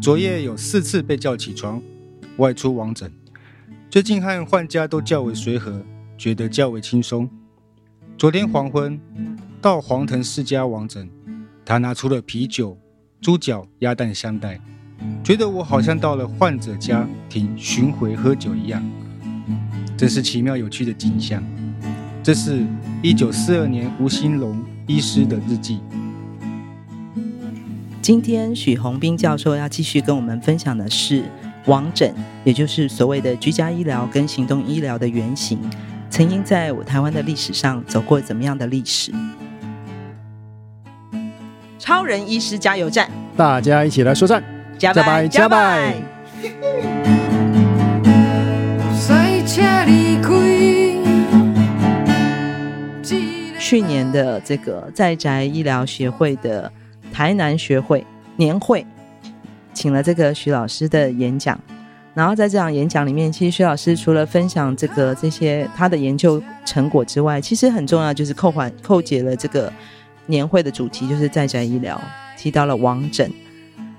昨夜有四次被叫起床，外出王诊。最近和患家都较为随和，觉得较为轻松。昨天黄昏到黄腾世家王诊，他拿出了啤酒、猪脚、鸭蛋相待，觉得我好像到了患者家庭巡回喝酒一样，真是奇妙有趣的景象。这是一九四二年吴兴龙医师的日记。今天许宏斌教授要继续跟我们分享的是。网诊，也就是所谓的居家医疗跟行动医疗的原型，曾经在我台湾的历史上走过怎么样的历史？超人医师加油站，大家一起来说战，加拜加拜。去年的这个在宅医疗协会的台南学会年会。请了这个徐老师的演讲，然后在这场演讲里面，其实徐老师除了分享这个这些他的研究成果之外，其实很重要就是扣环扣解了这个年会的主题，就是在宅医疗，提到了王诊，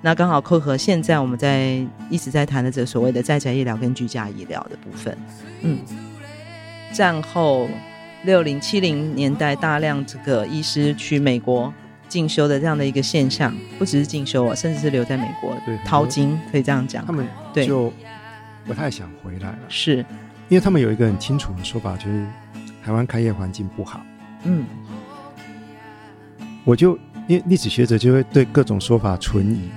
那刚好扣合现在我们在一直在谈的这个所谓的在宅医疗跟居家医疗的部分。嗯，战后六零七零年代大量这个医师去美国。进修的这样的一个现象，不只是进修啊，甚至是留在美国淘金，可以这样讲。他们对。就不太想回来了，是。因为他们有一个很清楚的说法，就是台湾开业环境不好。嗯，我就因为历史学者就会对各种说法存疑，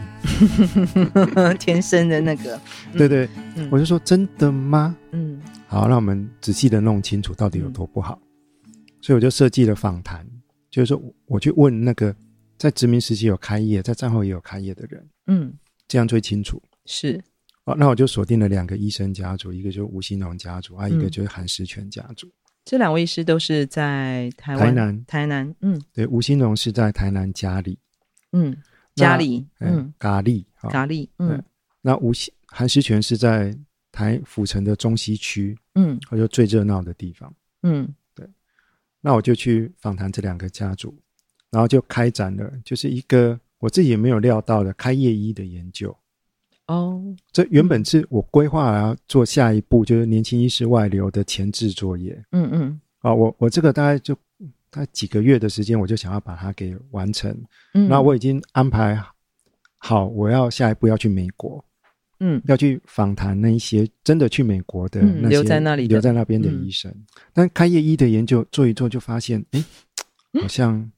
天生的那个，对对，嗯、我就说真的吗？嗯，好，让我们仔细的弄清楚到底有多不好，嗯、所以我就设计了访谈。就是说，我去问那个在殖民时期有开业，在战后也有开业的人，嗯，这样最清楚。是，哦，那我就锁定了两个医生家族，一个就是吴新龙家族，啊，一个就是韩石泉家族。这两位医师都是在台湾，台南，台南，嗯，对，吴新荣是在台南嘉里，嗯，嘉里，嗯，佳里，佳里，嗯，那吴韩石泉是在台府城的中西区，嗯，或者最热闹的地方，嗯。那我就去访谈这两个家族，然后就开展了，就是一个我自己也没有料到的开业医的研究。哦，这原本是我规划要做下一步，就是年轻医师外流的前置作业。嗯嗯。啊，我我这个大概就大概几个月的时间，我就想要把它给完成。嗯。那我已经安排好，我要下一步要去美国。嗯，要去访谈那一些真的去美国的那些留在那里留在那边的医生，嗯、但开业医的研究做一做，就发现，哎，好像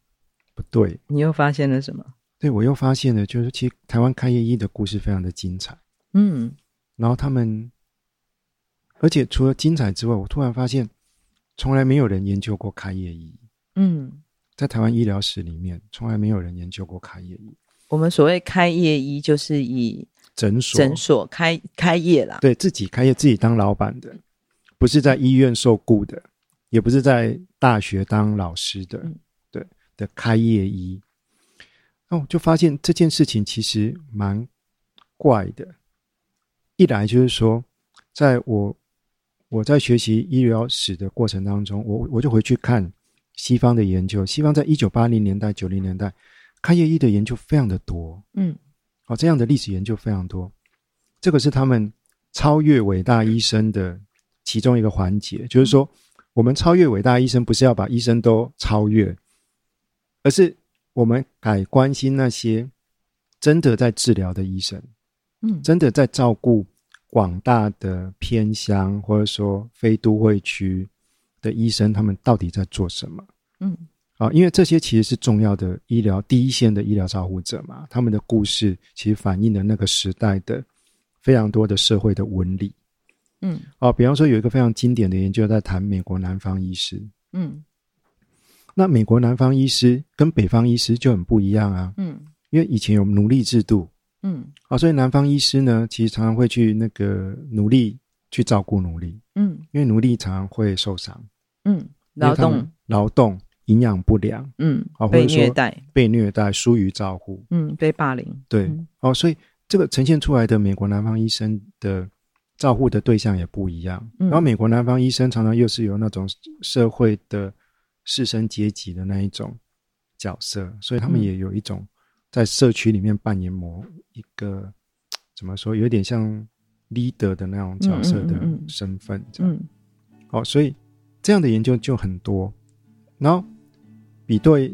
不对。你又发现了什么？对，我又发现了，就是其实台湾开业医的故事非常的精彩。嗯，然后他们，而且除了精彩之外，我突然发现，从来没有人研究过开业医。嗯，在台湾医疗史里面，从来没有人研究过开业医。我们所谓开业医，就是以诊所诊所开开业啦，对自己开业，自己当老板的，不是在医院受雇的，也不是在大学当老师的，嗯、对的开业医。那我就发现这件事情其实蛮怪的。一来就是说，在我我在学习医疗史的过程当中，我我就回去看西方的研究，西方在一九八零年代、九零年代开业医的研究非常的多，嗯。哦，这样的历史研究非常多，这个是他们超越伟大医生的其中一个环节。就是说，我们超越伟大医生，不是要把医生都超越，而是我们改关心那些真的在治疗的医生，嗯，真的在照顾广大的偏乡或者说非都会区的医生，他们到底在做什么？嗯。啊，因为这些其实是重要的医疗第一线的医疗照护者嘛，他们的故事其实反映了那个时代的非常多的社会的纹理。嗯，哦，比方说有一个非常经典的研究在谈美国南方医师。嗯，那美国南方医师跟北方医师就很不一样啊。嗯，因为以前有奴隶制度。嗯，啊，所以南方医师呢，其实常常会去那个奴隶去照顾奴隶。嗯，因为奴隶常常会受伤。嗯，劳动劳动营养不良。嗯，被虐待，被虐待，疏于照顾。嗯，被霸凌。对，嗯、哦，所以这个呈现出来的美国南方医生的。照护的对象也不一样，然后美国南方医生常常又是有那种社会的士绅阶级的那一种角色，所以他们也有一种在社区里面扮演某一个怎么说，有点像 leader 的那种角色的身份，这样。嗯，好，所以这样的研究就很多，然后比对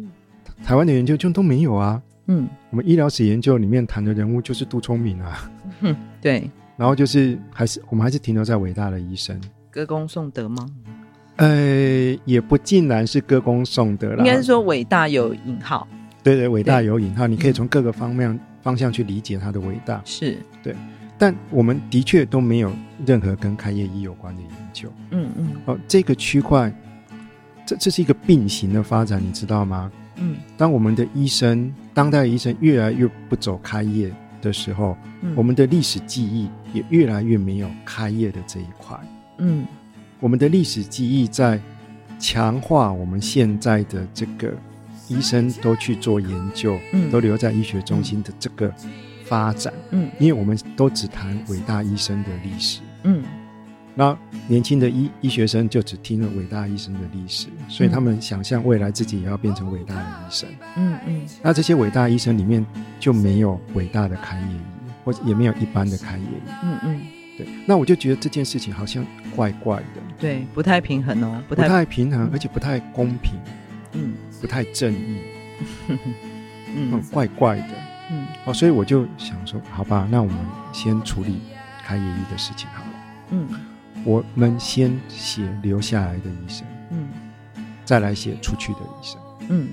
台湾的研究就都没有啊。嗯，我们医疗史研究里面谈的人物就是杜聪明啊。嗯，对。然后就是，还是我们还是停留在伟大的医生，歌功颂德吗？呃，也不尽然是歌功颂德啦，应该是说伟大有引号。对对，伟大有引号，你可以从各个方面、嗯、方向去理解他的伟大。是对，但我们的确都没有任何跟开业医有关的研究。嗯嗯。哦，这个区块，这这是一个并行的发展，你知道吗？嗯。当我们的医生，当代医生越来越不走开业的时候，嗯、我们的历史记忆也越来越没有开业的这一块。嗯，我们的历史记忆在强化我们现在的这个医生都去做研究，嗯，都留在医学中心的这个发展。嗯，因为我们都只谈伟大医生的历史。嗯。那年轻的医医学生就只听了伟大医生的历史，所以他们想象未来自己也要变成伟大的医生。嗯嗯。那这些伟大医生里面就没有伟大的开业医，或者也没有一般的开业医。嗯嗯。对。那我就觉得这件事情好像怪怪的。对，不太平衡哦，不太，不太平衡，而且不太公平。嗯。不太正义。嗯。怪怪的。嗯。哦，所以我就想说，好吧，那我们先处理开业医的事情好了。嗯。我们先写留下来的医生，嗯，再来写出去的医生，嗯，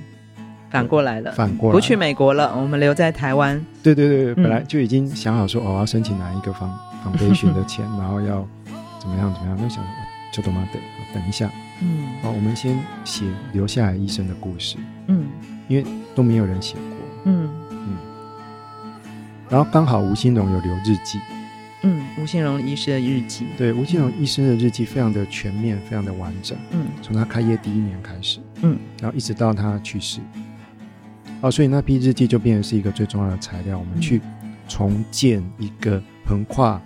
反过来了，反过来不去美国了，我们留在台湾。对对对，本来就已经想好说，我要申请哪一个房房培训的钱，然后要怎么样怎么样，那想就他妈等等一下，嗯，好，我们先写留下来医生的故事，嗯，因为都没有人写过，嗯。嗯，然后刚好吴新荣有留日记。嗯，吴兴荣医师的日记，对，吴兴荣医生的日记非常的全面，非常的完整。嗯，从他开业第一年开始，嗯，然后一直到他去世，哦，所以那批日记就变成是一个最重要的材料。我们去重建一个横跨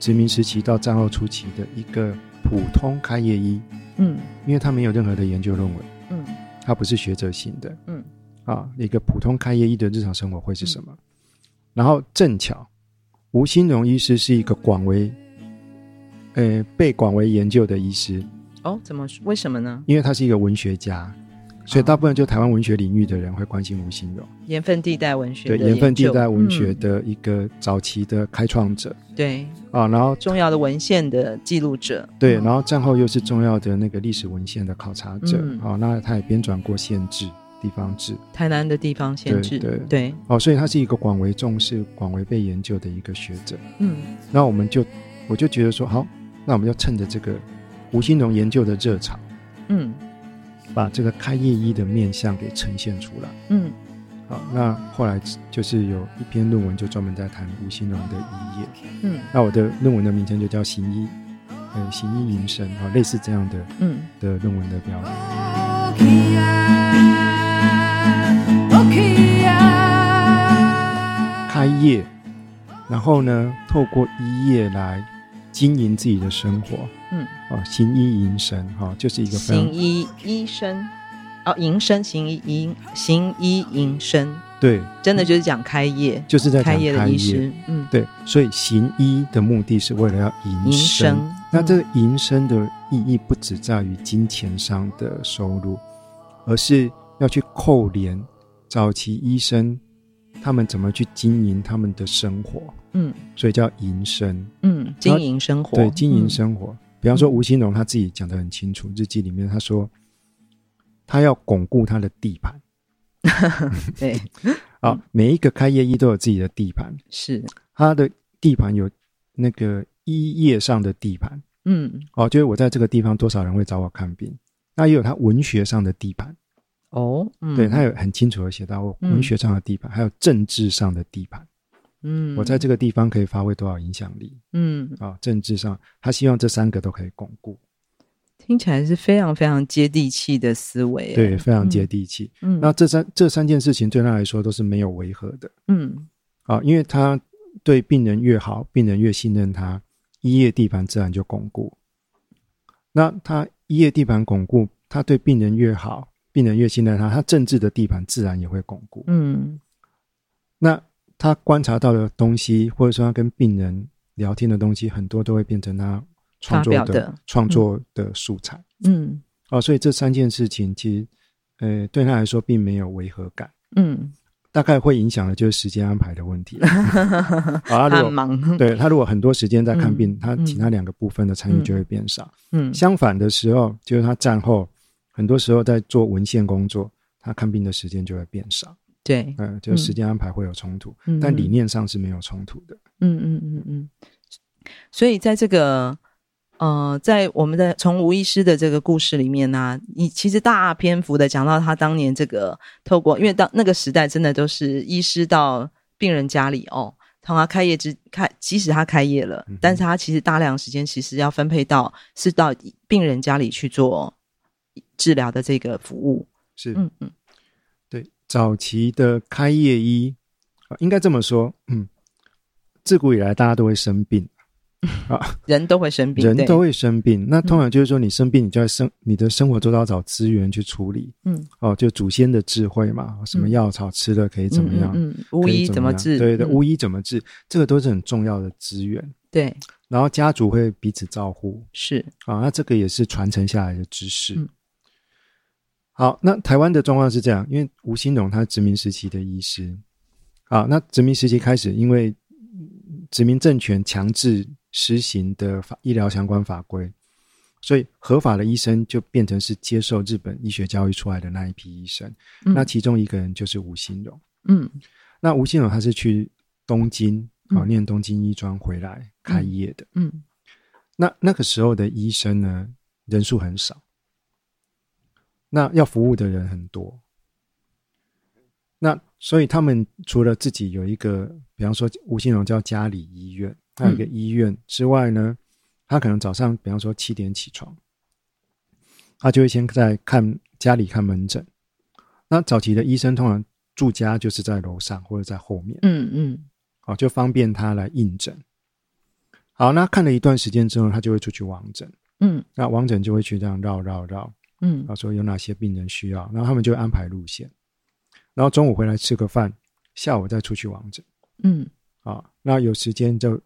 殖民时期到战后初期的一个普通开业医。嗯，因为他没有任何的研究论文，嗯，他不是学者型的，嗯，啊，一个普通开业医的日常生活会是什么？嗯，然后正巧。吴新荣医师是一个广为，呃，被广为研究的医师。哦，怎么？为什么呢？因为他是一个文学家，所以大部分就台湾文学领域的人会关心吴新荣。盐分地带文学，对，盐分地带文学的一个早期的开创者。嗯、对，啊，然后重要的文献的记录者。对，然后战后又是重要的那个历史文献的考察者。嗯、啊，那他也编纂过县志。地方志，台南的地方县志，对对，对。哦，所以他是一个广为重视、广为被研究的一个学者。嗯，那我们就我就觉得说，好，那我们就趁着这个吴兴荣研究的热潮，嗯，把这个开业医的面相给呈现出来。嗯，好，那后来就是有一篇论文，就专门在谈吴兴荣的医业。嗯，那我的论文的名称就叫《行医》，呃，《行医营生》啊，类似这样的，嗯，的论文的标题。嗯开业，然后呢，透过医业来经营自己的生活。嗯，哦，行医营生，哈、哦，就是一个行医医生，哦，营生，行医营，行医营生，对，真的就是讲开业，就是在开业的医师。嗯，对，所以行医的目的是为了要营生。营生，那这个营生的意义不只在于金钱上的收入，而是要去扣连。早期医生他们怎么去经营他们的生活？嗯，所以叫营生。嗯，经营生活。对，经营生活。嗯、比方说吴新荣他自己讲的很清楚，日记里面他说，他要巩固他的地盘。对，好，每一个开业医都有自己的地盘，是他的地盘有那个医业上的地盘。嗯，哦，就是我在这个地方多少人会找我看病，那也有他文学上的地盘。哦，嗯、对，他有很清楚的写到我文学上的地盘，嗯、还有政治上的地盘。嗯，我在这个地方可以发挥多少影响力？嗯，啊、哦，政治上，他希望这三个都可以巩固。听起来是非常非常接地气的思维，对，非常接地气。嗯，那这三这三件事情对他来说都是没有违和的。嗯，啊，因为他对病人越好，病人越信任他，医业地盘自然就巩固。那他医业地盘巩固，他对病人越好，病人越信任他，他政治的地盘自然也会巩固。嗯，那他观察到的东西，或者说他跟病人聊天的东西，很多都会变成他。创作的，创作的素材，嗯，哦，所以这三件事情其实，呃，对他来说并没有违和感，嗯，大概会影响的就是时间安排的问题。啊，他很忙，对他如果很多时间在看病，嗯、他其他两个部分的参与就会变少。嗯，相反的时候，就是他战后很多时候在做文献工作，他看病的时间就会变少。对，嗯，就时间安排会有冲突，嗯、但理念上是没有冲突的。嗯嗯嗯嗯，所以在这个。呃，在我们的从吴医师的这个故事里面呢、啊，你其实大篇幅的讲到他当年这个透过，因为当那个时代真的都是医师到病人家里哦，从他开业之开，即使他开业了，嗯、但是他其实大量时间其实要分配到是到病人家里去做治疗的这个服务。是，嗯嗯，对，早期的开业医，应该这么说，嗯，自古以来大家都会生病。啊，人都会生病，人都会生病。那通常就是说，你生病，你就要生你的生活周遭找资源去处理。嗯，哦，就祖先的智慧嘛，什么药草吃了可以怎么样？嗯，巫医怎么治？对的，巫医怎么治？这个都是很重要的资源。对，然后家族会彼此照顾。是啊，那这个也是传承下来的知识。嗯、好，那台湾的状况是这样，因为吴新荣他是殖民时期的医师。好，那殖民时期开始，因为殖民政权强制。实行的法医疗相关法规，所以合法的医生就变成是接受日本医学教育出来的那一批医生。嗯、那其中一个人就是吴新荣。嗯，那吴新荣他是去东京啊、嗯、念东京医专回来开业的。嗯，嗯那那个时候的医生呢，人数很少，那要服务的人很多。那所以他们除了自己有一个，比方说吴新荣叫家里医院。还有一个医院之外呢，他可能早上，比方说七点起床，他就会先在看家里看门诊。那早期的医生通常住家就是在楼上或者在后面，嗯嗯，好，就方便他来应诊。好，那看了一段时间之后，他就会出去王诊，嗯，那王诊就会去这样绕绕绕，嗯，他说有哪些病人需要，然后他们就会安排路线，然后中午回来吃个饭，下午再出去王诊，嗯，啊，那有时间就。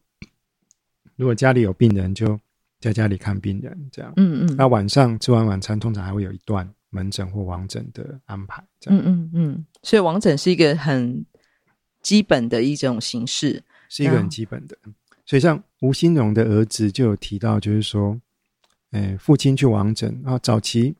如果家里有病人，就在家里看病人，这样。嗯嗯。那晚上吃完晚餐，通常还会有一段门诊或王诊的安排，这样。嗯嗯嗯。所以王诊是一个很基本的一种形式，是一个很基本的。所以像吴新荣的儿子就有提到，就是说，哎，父亲去王诊啊，早期，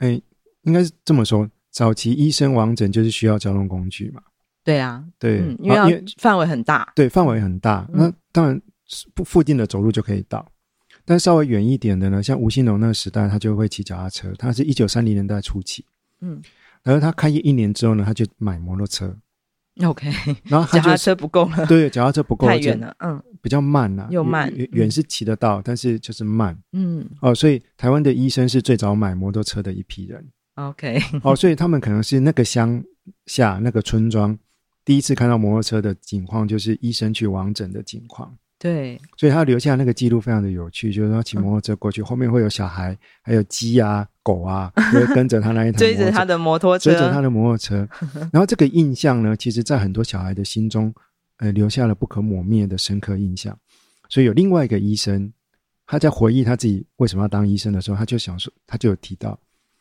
哎，应该是这么说，早期医生王诊就是需要交通工具嘛。对啊，对，嗯、因为范围很大，对，范围很大。嗯、那当然，附附近的走路就可以到，但稍微远一点的呢，像吴新荣那个时代，他就会骑脚踏车。他是一九三零年代初期，嗯，然后他开业一年之后呢，他就买摩托车。OK，然后脚踏车不够了，对，脚踏车不够，太远了，嗯，比较慢了、啊，又慢，远远是骑得到，嗯、但是就是慢，嗯，哦，所以台湾的医生是最早买摩托车的一批人。OK，哦，所以他们可能是那个乡下那个村庄。第一次看到摩托车的景况，就是医生去王诊的景况。对，所以他留下那个记录非常的有趣，就是说骑摩托车过去，嗯、后面会有小孩，还有鸡啊、狗啊，会跟着他那一台 追着他的摩托车，追着他的摩托车。然后这个印象呢，其实在很多小孩的心中，呃，留下了不可磨灭的深刻印象。所以有另外一个医生，他在回忆他自己为什么要当医生的时候，他就想说，他就有提到。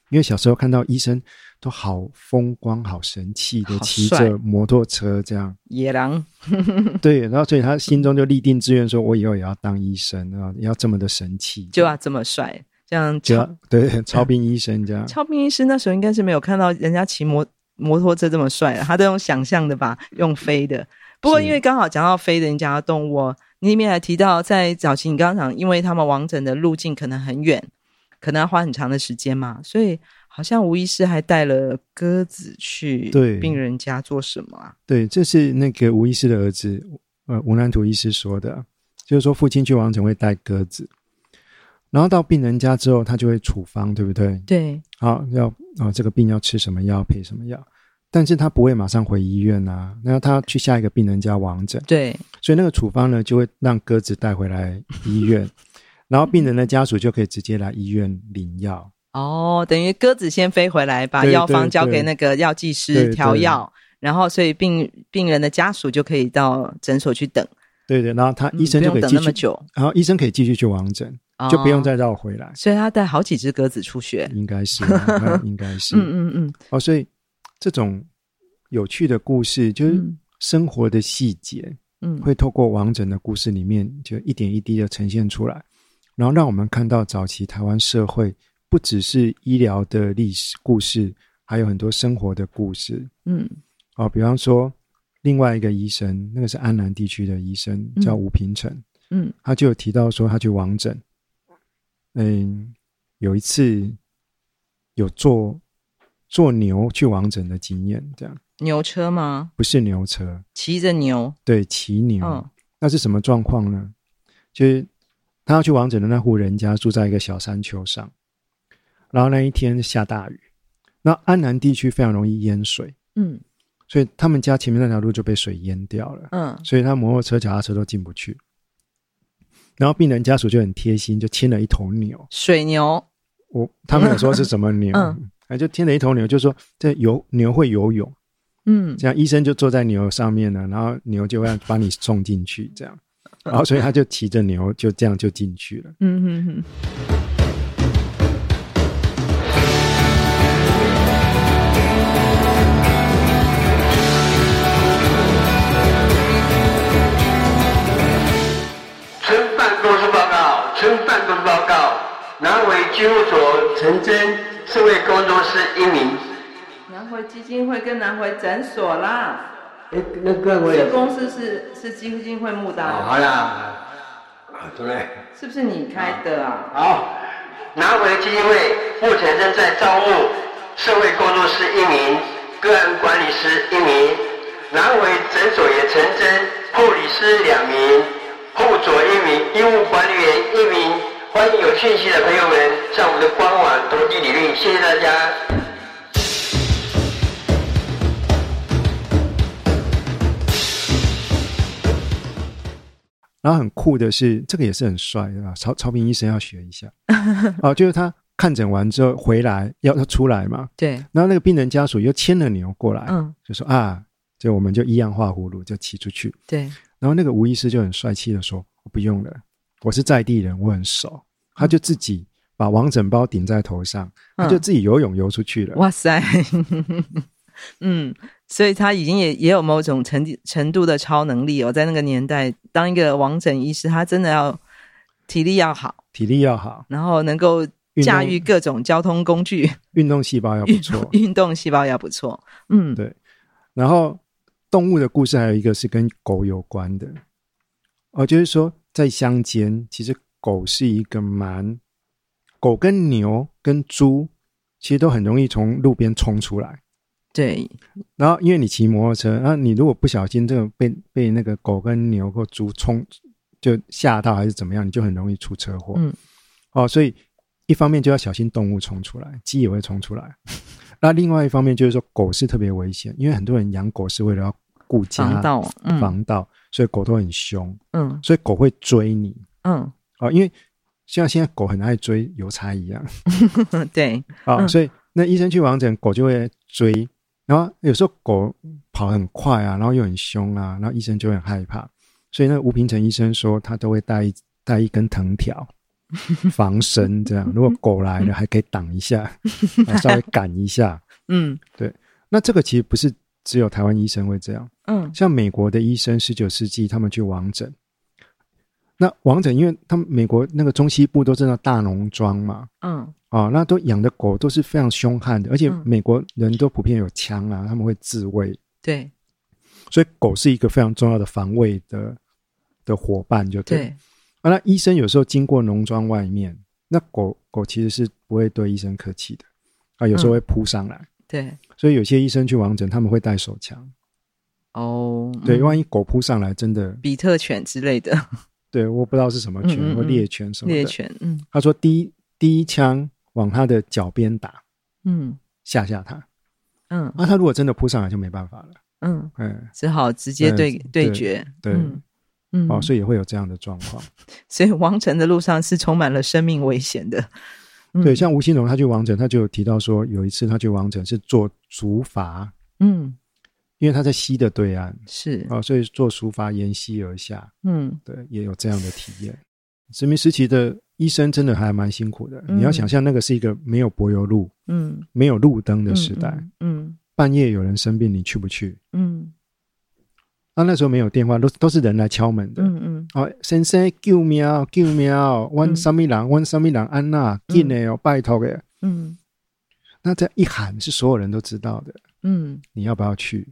因为小时候看到医生都好风光、好神气的骑着摩托车，这样野狼。对，然后所以他心中就立定志愿，说我以后也要当医生啊，要这么的神气，就要这么帅，这样就要对超兵医生这样。超兵医生那时候应该是没有看到人家骑摩摩托车这么帅，他都用想象的吧，用飞的。不过因为刚好讲到飞的，你讲到动物，你里面还提到在早期，你刚刚讲，因为他们完整的路径可能很远。可能要花很长的时间嘛，所以好像吴医师还带了鸽子去对病人家做什么啊？对，这是那个吴医师的儿子，呃，吴南图医师说的，就是说父亲去王诊会带鸽子，然后到病人家之后，他就会处方，对不对？对，好，要啊、哦，这个病要吃什么药，配什么药，但是他不会马上回医院啊，那他去下一个病人家王诊，对，所以那个处方呢，就会让鸽子带回来医院。然后病人的家属就可以直接来医院领药。哦，等于鸽子先飞回来，把药方交给那个药剂师调药，然后所以病病人的家属就可以到诊所去等。对对，然后他医生就可以继续、嗯、等那么久，然后医生可以继续去王诊，就不用再绕回来。所以他带好几只鸽子出血，应该是，应该是，嗯嗯嗯。哦，所以这种有趣的故事，就是生活的细节，嗯，会透过王诊的故事里面，就一点一滴的呈现出来。然后让我们看到早期台湾社会不只是医疗的历史故事，还有很多生活的故事。嗯，哦，比方说另外一个医生，那个是安南地区的医生，叫吴平成。嗯，他就有提到说他去王诊。嗯，有一次有坐坐牛去王诊的经验，这样。牛车吗？不是牛车，骑着牛。对，骑牛。嗯，那是什么状况呢？就是。他要去王子的那户人家住在一个小山丘上，然后那一天下大雨，那安南地区非常容易淹水，嗯，所以他们家前面那条路就被水淹掉了，嗯，所以他摩托车、脚踏车都进不去。然后病人家属就很贴心，就牵了一头牛，水牛，我他们有说是什么牛，嗯，就牵了一头牛，就说这游牛会游泳，嗯，这样医生就坐在牛上面呢，然后牛就会把你送进去，这样。然后，所以他就骑着牛，就这样就进去了。嗯哼哼。村办公室报告，村办公室报告，南回居务所陈真，社会工作室一名。南回基金会跟南回诊所啦。哎，那个我也。这公司是是基金会募的。好啦，啊，对不对？是不是你开的啊？好，南回基金会目前正在招募社会工作师一名，个案管理师一名，南回诊所也成真护理师两名，护佐一名，医务管理员一名。欢迎有讯息的朋友们上我们的官网投递履历，谢谢大家。然后很酷的是，这个也是很帅，对吧？曹曹平医生要学一下啊，就是他看诊完之后回来要他出来嘛，对。然后那个病人家属又牵了牛过来，嗯，就说啊，就我们就一样画葫芦，就骑出去。对。然后那个吴医师就很帅气的说：“我不用了，我是在地人，我很熟。”他就自己把王枕包顶在头上，他就自己游泳游出去了。哇塞！嗯。所以他已经也也有某种程程度的超能力哦，在那个年代当一个王诊医师，他真的要体力要好，体力要好，然后能够驾驭各种交通工具，运动细胞要不错，运动细胞要不错，嗯，对。然后动物的故事还有一个是跟狗有关的，哦，就是说在乡间，其实狗是一个蛮，狗跟牛跟猪其实都很容易从路边冲出来。对，然后因为你骑摩托车，然后你如果不小心这个被被那个狗跟牛或猪冲，就吓到还是怎么样，你就很容易出车祸。嗯，哦，所以一方面就要小心动物冲出来，鸡也会冲出来。那另外一方面就是说，狗是特别危险，因为很多人养狗是为了要顾家防盗，嗯、防盗，所以狗都很凶。嗯，所以狗会追你。嗯，哦，因为像现在狗很爱追邮差一样。对，啊、哦，嗯、所以那医生去王诊，狗就会追。然后有时候狗跑很快啊，然后又很凶啊，然后医生就很害怕，所以那吴平成医生说他都会带一带一根藤条 防身，这样。如果狗来了还可以挡一下，稍微赶一下。嗯，对。那这个其实不是只有台湾医生会这样，嗯，像美国的医生，十九世纪他们去王诊，那王者因为他们美国那个中西部都是那大农庄嘛，嗯。啊、哦，那都养的狗都是非常凶悍的，而且美国人都普遍有枪啊，嗯、他们会自卫。对，所以狗是一个非常重要的防卫的的伙伴，就对。对啊，那医生有时候经过农庄外面，那狗狗其实是不会对医生客气的，啊，有时候会扑上来。嗯、对，所以有些医生去王者，他们会带手枪。哦，对，万一狗扑上来，真的比特犬之类的。对，我不知道是什么犬，嗯嗯嗯或猎犬什么的。猎犬，嗯。他说第一第一枪往他的脚边打，嗯，吓吓他，嗯。那、啊、他如果真的扑上来，就没办法了。嗯，嗯，只好直接对、嗯、对决。对，嗯，嗯哦，所以也会有这样的状况。所以王城的路上是充满了生命危险的。嗯、对，像吴兴荣他去王城，他就有提到说，有一次他去王城是做竹筏，嗯。因为他在西的对岸，是啊、哦，所以坐竹筏沿溪而下，嗯，对，也有这样的体验。殖民时期的医生真的还蛮辛苦的。嗯、你要想象，那个是一个没有柏油路，嗯，没有路灯的时代，嗯，嗯半夜有人生病，你去不去？嗯，那、啊、那时候没有电话，都都是人来敲门的，嗯嗯，哦，先生救命，救命，问什么人？问什么人？安娜，紧的哦，拜托的，嗯，那这一喊是所有人都知道的，嗯，你要不要去？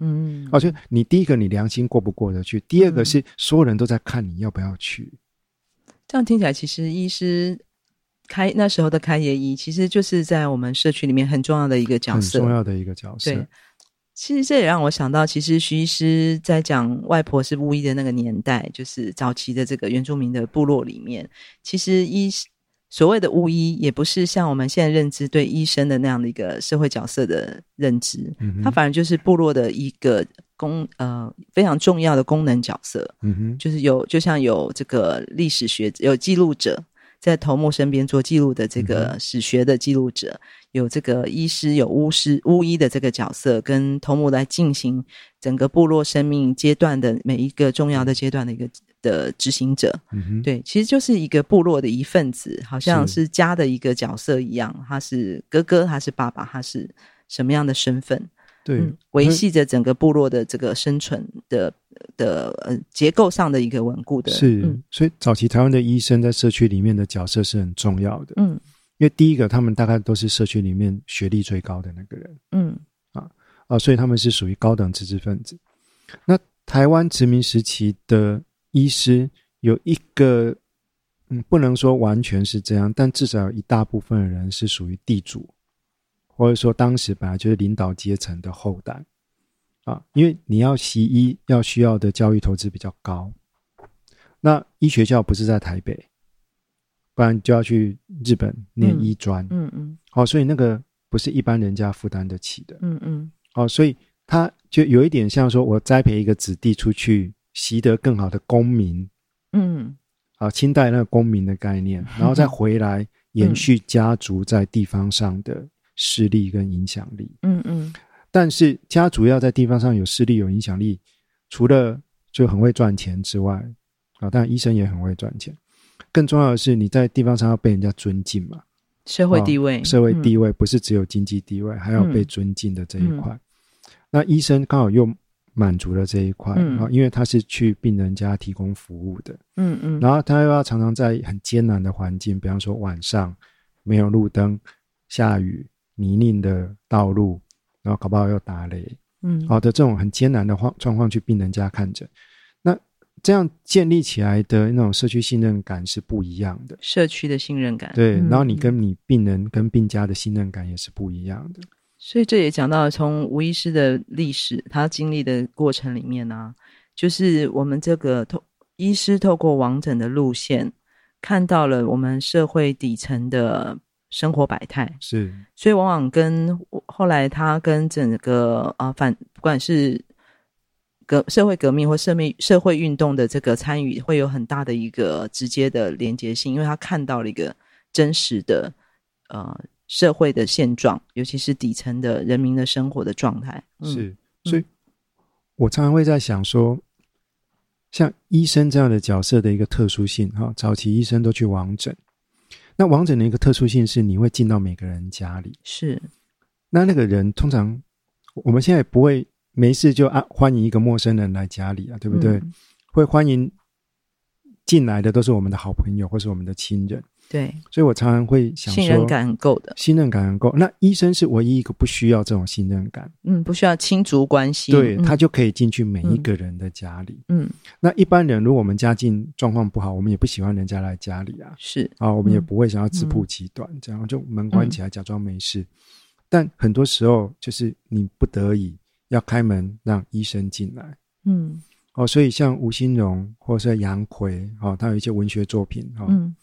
嗯，而且你第一个你良心过不过得去，第二个是所有人都在看你要不要去。这样听起来，其实医师开那时候的开业医，其实就是在我们社区里面很重要的一个角色，很重要的一个角色。对，其实这也让我想到，其实徐医师在讲外婆是巫医的那个年代，就是早期的这个原住民的部落里面，其实医师。所谓的巫医，也不是像我们现在认知对医生的那样的一个社会角色的认知，嗯、他反而就是部落的一个功呃非常重要的功能角色，嗯哼，就是有就像有这个历史学有记录者在头目身边做记录的这个史学的记录者，嗯、有这个医师有巫师巫医的这个角色，跟头目来进行整个部落生命阶段的每一个重要的阶段的一个。的执行者，对，其实就是一个部落的一份子，好像是家的一个角色一样。他是哥哥，他是爸爸，他是什么样的身份？对，嗯、维系着整个部落的这个生存的的呃结构上的一个稳固的。是，嗯、所以早期台湾的医生在社区里面的角色是很重要的。嗯，因为第一个，他们大概都是社区里面学历最高的那个人。嗯，啊啊，所以他们是属于高等知识分子。那台湾殖民时期的。医师有一个，嗯，不能说完全是这样，但至少有一大部分的人是属于地主，或者说当时本来就是领导阶层的后代啊。因为你要习医，要需要的教育投资比较高。那医学校不是在台北，不然就要去日本念医专。嗯嗯。好，所以那个不是一般人家负担得起的。嗯嗯。好，所以他就有一点像说，我栽培一个子弟出去。习得更好的公民，嗯，啊，清代那个公民的概念，然后再回来延续家族在地方上的势力跟影响力，嗯嗯。但是家族要在地方上有势力、有影响力，除了就很会赚钱之外，啊，当然医生也很会赚钱，更重要的是你在地方上要被人家尊敬嘛，社会地位，社会地位不是只有经济地位，还要被尊敬的这一块。那医生刚好又。满足了这一块，然后因为他是去病人家提供服务的，嗯嗯，然后他又要常常在很艰难的环境，比方说晚上没有路灯、下雨、泥泞的道路，然后搞不好又打雷，嗯，好的这种很艰难的状状况去病人家看诊，那这样建立起来的那种社区信任感是不一样的，社区的信任感，对，然后你跟你病人跟病家的信任感也是不一样的。所以这也讲到了从吴医师的历史，他经历的过程里面呢、啊，就是我们这个透医师透过王诊的路线，看到了我们社会底层的生活百态。是，所以往往跟后来他跟整个啊反，不管是革社会革命或社命社会运动的这个参与，会有很大的一个直接的连接性，因为他看到了一个真实的呃。社会的现状，尤其是底层的人民的生活的状态，嗯、是，所以我常常会在想说，像医生这样的角色的一个特殊性，哈，早期医生都去王诊，那王诊的一个特殊性是，你会进到每个人家里，是，那那个人通常我们现在不会没事就啊欢迎一个陌生人来家里啊，对不对？嗯、会欢迎进来的都是我们的好朋友或是我们的亲人。对，所以我常常会想说，信任感很够的，信任感很够。那医生是唯一一个不需要这种信任感，嗯，不需要亲族关系，对、嗯、他就可以进去每一个人的家里。嗯，那一般人，如果我们家境状况不好，我们也不喜欢人家来家里啊，是。啊，我们也不会想要自曝其短，嗯、这样就门关起来假装没事。嗯、但很多时候，就是你不得已要开门让医生进来，嗯。哦，所以像吴新荣或者是杨奎，哦，他有一些文学作品，哈、哦，嗯，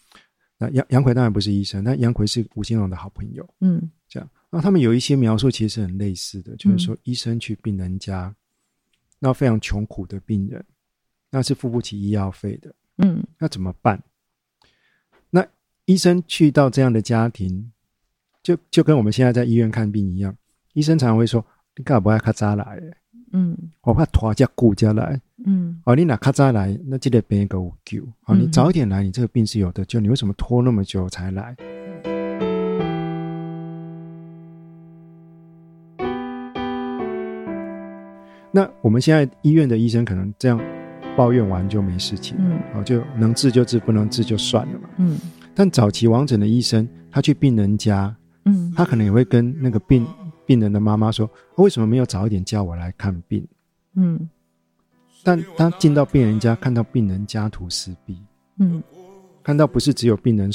那杨杨奎当然不是医生，但杨奎是吴新荣的好朋友，嗯，这样，那他们有一些描述其实是很类似的，就是说医生去病人家，嗯、那非常穷苦的病人，那是付不起医药费的，嗯，那怎么办？那医生去到这样的家庭，就就跟我们现在在医院看病一样，医生常常会说：“你干嘛不爱卡扎来？”嗯，我怕拖家顾家来。嗯，哦，你哪卡早来，那这个病一个有救。哦，你早一点来，你这个病是有的救。你为什么拖那么久才来？那我们现在医院的医生可能这样抱怨完就没事情，嗯，哦，就能治就治，不能治就算了嘛，嗯。但早期王诊的医生，他去病人家，嗯，他可能也会跟那个病。病人的妈妈说：“为什么没有早一点叫我来看病？”嗯，但他进到病人家，看到病人家徒四壁，嗯，看到不是只有病人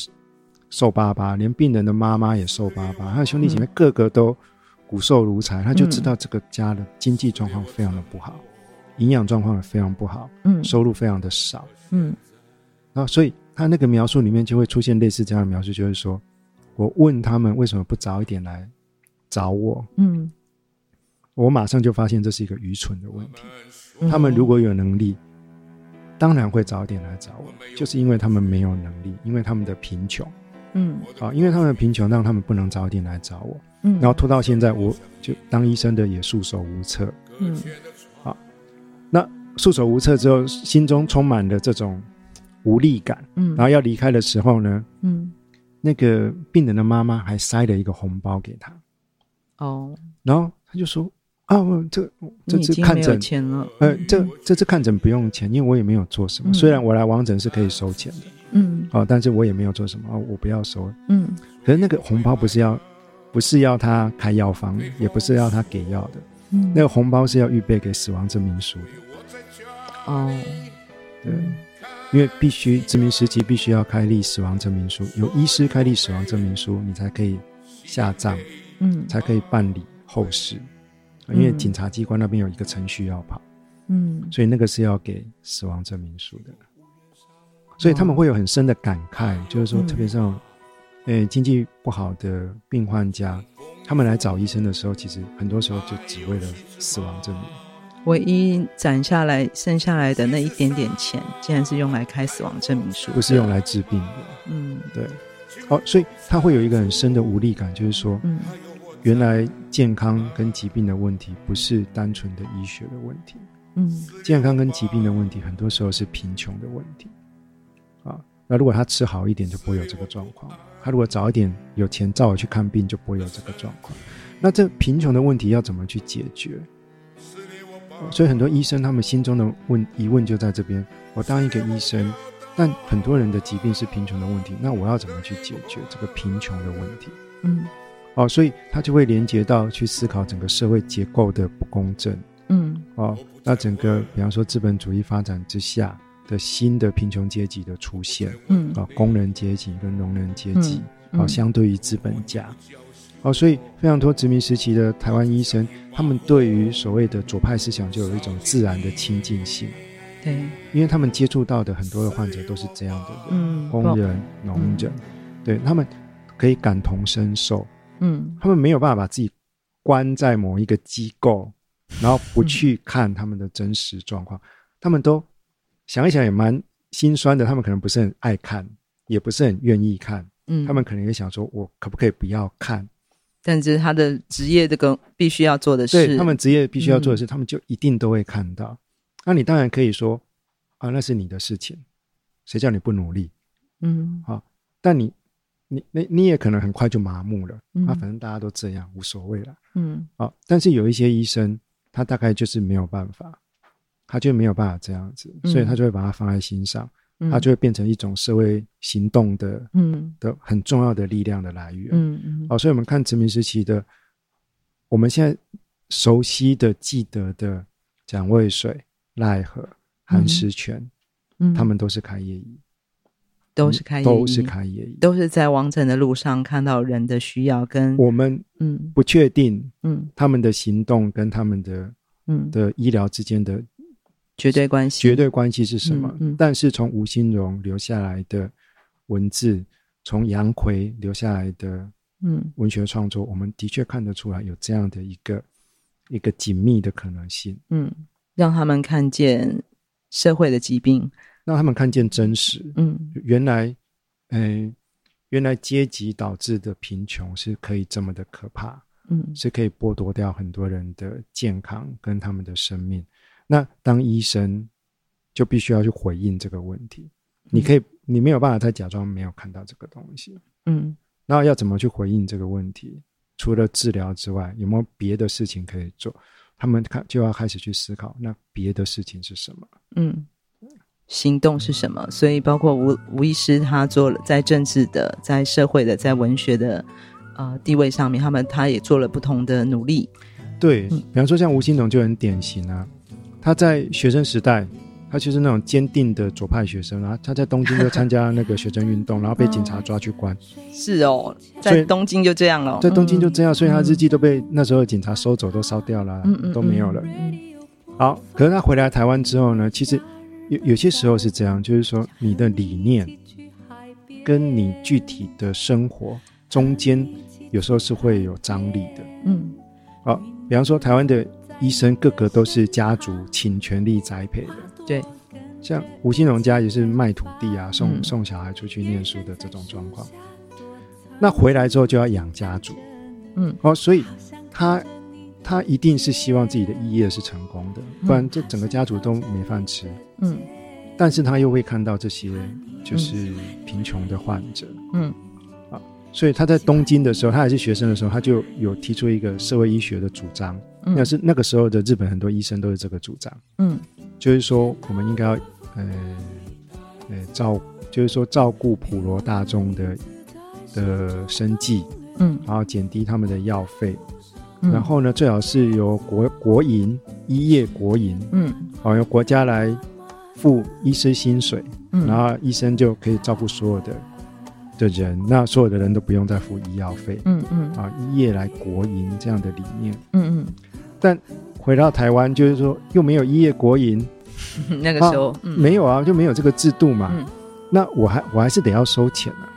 瘦巴巴，连病人的妈妈也瘦巴巴，他的兄弟姐妹个个都骨瘦如柴，他就知道这个家的经济状况非常的不好，营养状况也非常不好，嗯，收入非常的少，嗯，然后所以他那个描述里面就会出现类似这样的描述，就是说我问他们为什么不早一点来。找我，嗯，我马上就发现这是一个愚蠢的问题。他们如果有能力，当然会早点来找我，就是因为他们没有能力，因为他们的贫穷，嗯，啊，因为他们的贫穷让他们不能早点来找我，嗯，然后拖到现在，我就当医生的也束手无策，嗯，好，那束手无策之后，心中充满了这种无力感，嗯，然后要离开的时候呢，嗯，那个病人的妈妈还塞了一个红包给他。哦，然后他就说：“啊，我这这次看诊钱了，呃，这这次看诊不用钱，因为我也没有做什么。虽然我来王诊是可以收钱的，嗯，哦，但是我也没有做什么，我不要收，嗯。可是那个红包不是要，不是要他开药方，也不是要他给药的，嗯，那个红包是要预备给死亡证明书的。哦，对，因为必须殖民时期必须要开立死亡证明书，由医师开立死亡证明书，你才可以下葬。”嗯，才可以办理后事，因为警察机关那边有一个程序要跑，嗯，所以那个是要给死亡证明书的，所以他们会有很深的感慨，哦、就是说，特别是，诶、嗯欸，经济不好的病患家，他们来找医生的时候，其实很多时候就只为了死亡证明，唯一攒下来剩下来的那一点点钱，竟然是用来开死亡证明书，不是用来治病的，嗯，对，哦，所以他会有一个很深的无力感，就是说，嗯。原来健康跟疾病的问题不是单纯的医学的问题，嗯，健康跟疾病的问题很多时候是贫穷的问题，啊，那如果他吃好一点就不会有这个状况，他如果早一点有钱照我去看病就不会有这个状况，那这贫穷的问题要怎么去解决？所以很多医生他们心中的问疑问就在这边：我当一个医生，但很多人的疾病是贫穷的问题，那我要怎么去解决这个贫穷的问题？嗯。哦，所以他就会连接到去思考整个社会结构的不公正，嗯，哦，那整个比方说资本主义发展之下的新的贫穷阶级的出现，嗯，啊、哦，工人阶级跟农人阶级，啊嗯、哦，相对于资本家，哦，所以非常多殖民时期的台湾医生，他们对于所谓的左派思想就有一种自然的亲近性，对，因为他们接触到的很多的患者都是这样的人，嗯，工人、农人，嗯、对他们可以感同身受。嗯，他们没有办法把自己关在某一个机构，然后不去看他们的真实状况。嗯、他们都想一想也蛮心酸的。他们可能不是很爱看，也不是很愿意看。嗯，他们可能也想说，我可不可以不要看？但是他的职业这个必须要做的事，对他们职业必须要做的事，嗯、他们就一定都会看到。那你当然可以说啊，那是你的事情，谁叫你不努力？嗯，好，但你。你你你也可能很快就麻木了，嗯、啊，反正大家都这样，无所谓了，嗯，好，但是有一些医生，他大概就是没有办法，他就没有办法这样子，所以他就会把它放在心上，嗯。它就会变成一种社会行动的，嗯。的很重要的力量的来源。嗯。嗯。好，所以我们看殖民时期的，我们现在熟悉的、记得的蒋渭水、赖和、韩石泉，嗯，他们都是开业医，都是开业都是开业，都是在往诊的路上看到人的需要跟我们嗯不确定嗯他们的行动跟他们的嗯的医疗之间的绝对关系，绝对关系是什么？嗯嗯。但是从吴新荣留下来的文字，从杨奎留下来的嗯。文学创作，我们的确看得出来有这样的一个一个紧密的可能性，嗯，让他们看见社会的疾病，让他们看见真实。嗯原来，嗯、原来阶级导致的贫穷是可以这么的可怕，嗯是可以剥夺掉很多人的健康跟他们的生命。那当医生就必须要去回应这个问题。你可以，你没有办法再假装没有看到这个东西。嗯那要怎么去回应这个问题？除了治疗之外，有没有别的事情可以做？他们看就要开始去思考，那别的事情是什么？嗯，行动是什么？所以包括吴吴医师他做了在政治的、在社会的、在文学的呃地位上面，他们他也做了不同的努力。对，嗯比方说像吴新荣就很典型啊，他在学生时代，他就是那种坚定的左派学生，然后他在东京就参加那个学生运动，然后被警察抓去关，是哦，在东京就这样了，在东京就这样，嗯所以他日记都被那时候警察收走，都烧掉了都没有了。嗯好，可是他回来台湾之后呢，其实有有些时候是这样，就是说你的理念跟你具体的生活中间，有时候是会有张力的。嗯。好，比方说台湾的医生个个都是家族请全力栽培的，对，像吴新荣家也是卖土地啊，送、嗯。送小孩出去念书的这种状况。那回来之后就要养家族，嗯。哦，所以他他一定是希望自己的医业是成功的，不然这整个家族都没饭吃。嗯。但是他又会看到这些就是贫穷的患者，嗯。所以他在东京的时候，他还是学生的时候，他就有提出一个社会医学的主张。嗯，那是那个时候的日本很多医生都是这个主张，嗯。就是说我们应该要呃呃照，就是说照顾普罗大众的的生计，嗯，然后减低他们的药费，嗯。然后呢，最好是由国国营医业国营，嗯。好由国家来付医师薪水，嗯，然后医生就可以照顾所有的的人，那所有的人都不用再付医药费，嗯嗯。啊，医业来国营这样的理念。嗯嗯，但回到台湾，就是说又没有医业国营，嗯，那个时候嗯。没有啊，就没有这个制度嘛。嗯。那我还我还是得要收钱啊。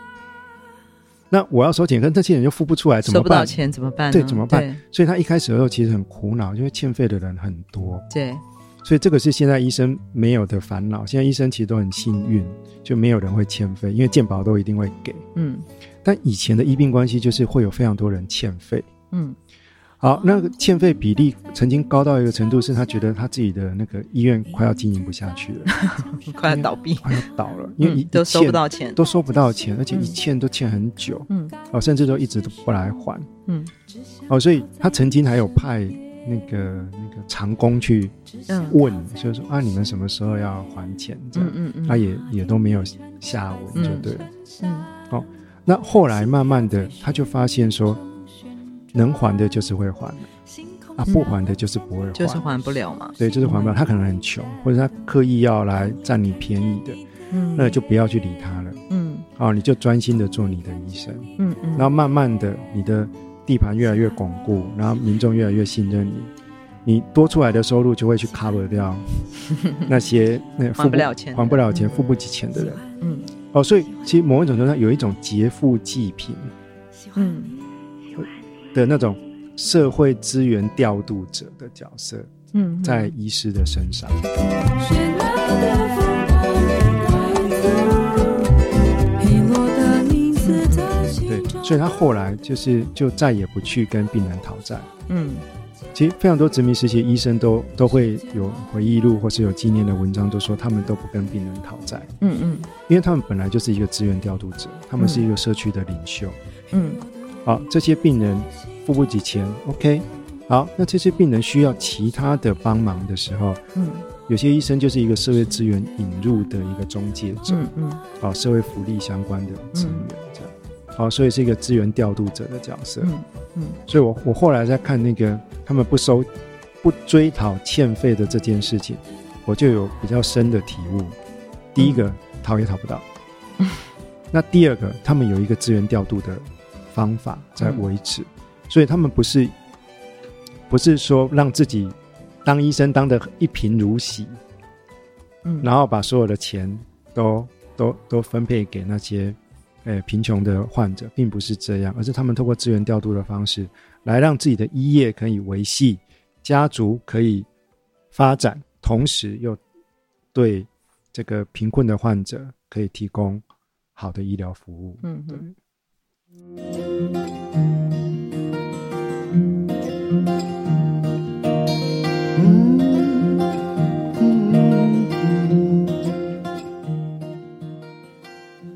那我要收钱，跟这些人又付不出来，怎么办？收不到钱怎么办呢？对怎么办？所以他一开始的时候其实很苦恼，因为欠费的人很多，对，所以这个是现在医生没有的烦恼。现在医生其实都很幸运，就没有人会欠费，因为健保都一定会给。嗯但以前的医病关系就是会有非常多人欠费。嗯好，那个欠费比例曾经高到一个程度，是他觉得他自己的那个医院快要经营不下去了，快要倒闭，快要倒了，因为一、嗯都收不到钱，都收不到钱，而且嗯。一欠都欠很久，嗯。哦，甚至都一直都不来还，嗯。哦，所以他曾经还有派那个那个长工去嗯。问，就是说啊，你们什么时候要还钱？这样，嗯嗯嗯，他也也都没有下文，就嗯。对了。嗯。那后来慢慢的，他就发现说，能还的就是会还的，啊，不还的就是不会还，就是还不了嘛，对，就是还不了。他可能很穷，或者他刻意要来占你便宜的，嗯。那就不要去理他了。嗯。哦，你就专心的做你的医生，嗯嗯，然后慢慢的，你的地盘越来越巩固，然后民众越来越信任你，你多出来的收入就会去 cover 掉 那些那付还不了钱还不了钱、付不起钱的人。嗯。哦，所以其实某一种程度上有一种劫富济贫。嗯的那种社会资源调度者的角色，嗯，在医师的身上。对，所以他后来就是就再也不去跟病人讨债。嗯其实非常多殖民时期的医生都都会有回忆录或是有纪念的文章，都说他们都不跟病人讨债，嗯嗯因为他们本来就是一个资源调度者，他们是一个社区的领袖。嗯好，这些病人付不起钱，OK。好，那这些病人需要其他的帮忙的时候，嗯有些医生就是一个社会资源引入的一个中介者，嗯嗯，好，社会福利相关的资源这样，好，所以是一个资源调度者的角色。嗯嗯，所以我我后来在看那个他们不收、不追讨欠费的这件事情，我就有比较深的体悟。第一个，讨也讨不到。那第二个，他们有一个资源调度的方法在维持，所以他们不是不是说让自己当医生当的一贫如洗，嗯，然后把所有的钱都都都分配给那些呃贫穷的患者，并不是这样，而是他们通过资源调度的方式来让自己的医业可以维系，家族可以发展，同时又对这个贫困的患者可以提供好的医疗服务。嗯，对。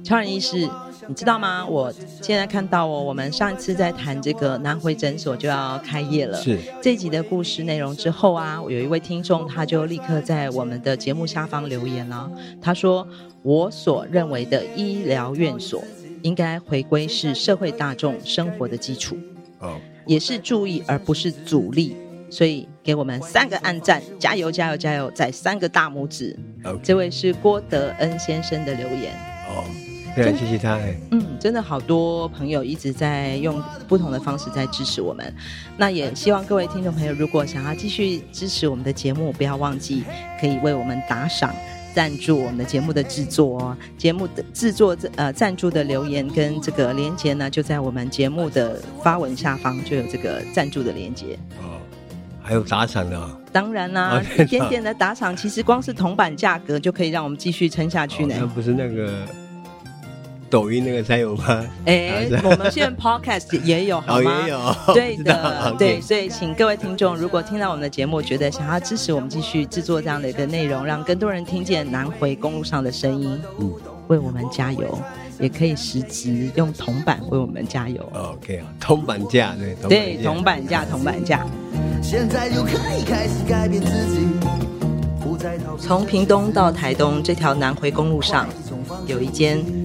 超人医师，你知道吗？我现在看到哦，我们上一次在谈这个南回诊所就要开业了。是这集的故事内容之后啊，有一位听众他就立刻在我们的节目下方留言了。他说：“我所认为的医疗院所，应该回归是社会大众生活的基础，哦，也是注意而不是阻力。所以给我们三个按赞，加油加油加油！再三个大拇指。Okay. 这位是郭德恩先生的留言。哦。”对，谢谢他。嗯，真的好多朋友一直在用不同的方式在支持我们。那也希望各位听众朋友，如果想要继续支持我们的节目，不要忘记可以为我们打赏、赞助我们的节目的制作哦。节目的制作呃赞助的留言跟这个连接呢，就在我们节目的发文下方就有这个赞助的连接。哦，还有打赏的、哦。当然啦、啊，一点点的打赏，其实光是铜板价格就可以让我们继续撑下去呢。那、哦、不是那个。抖音那个才有吗？哎，我们现在 podcast 也有，好吗？哦、也有，对的，对，所以请各位听众，如果听到我们的节目，觉得想要支持我们继续制作这样的一个内容，让更多人听见南回公路上的声音，嗯，为我们加油，也可以实质用铜板为我们加油。OK，铜板价，对，对，铜板价，铜板价。现在就可以开始改变自己。从屏东到台东这条南回公路上，有一间。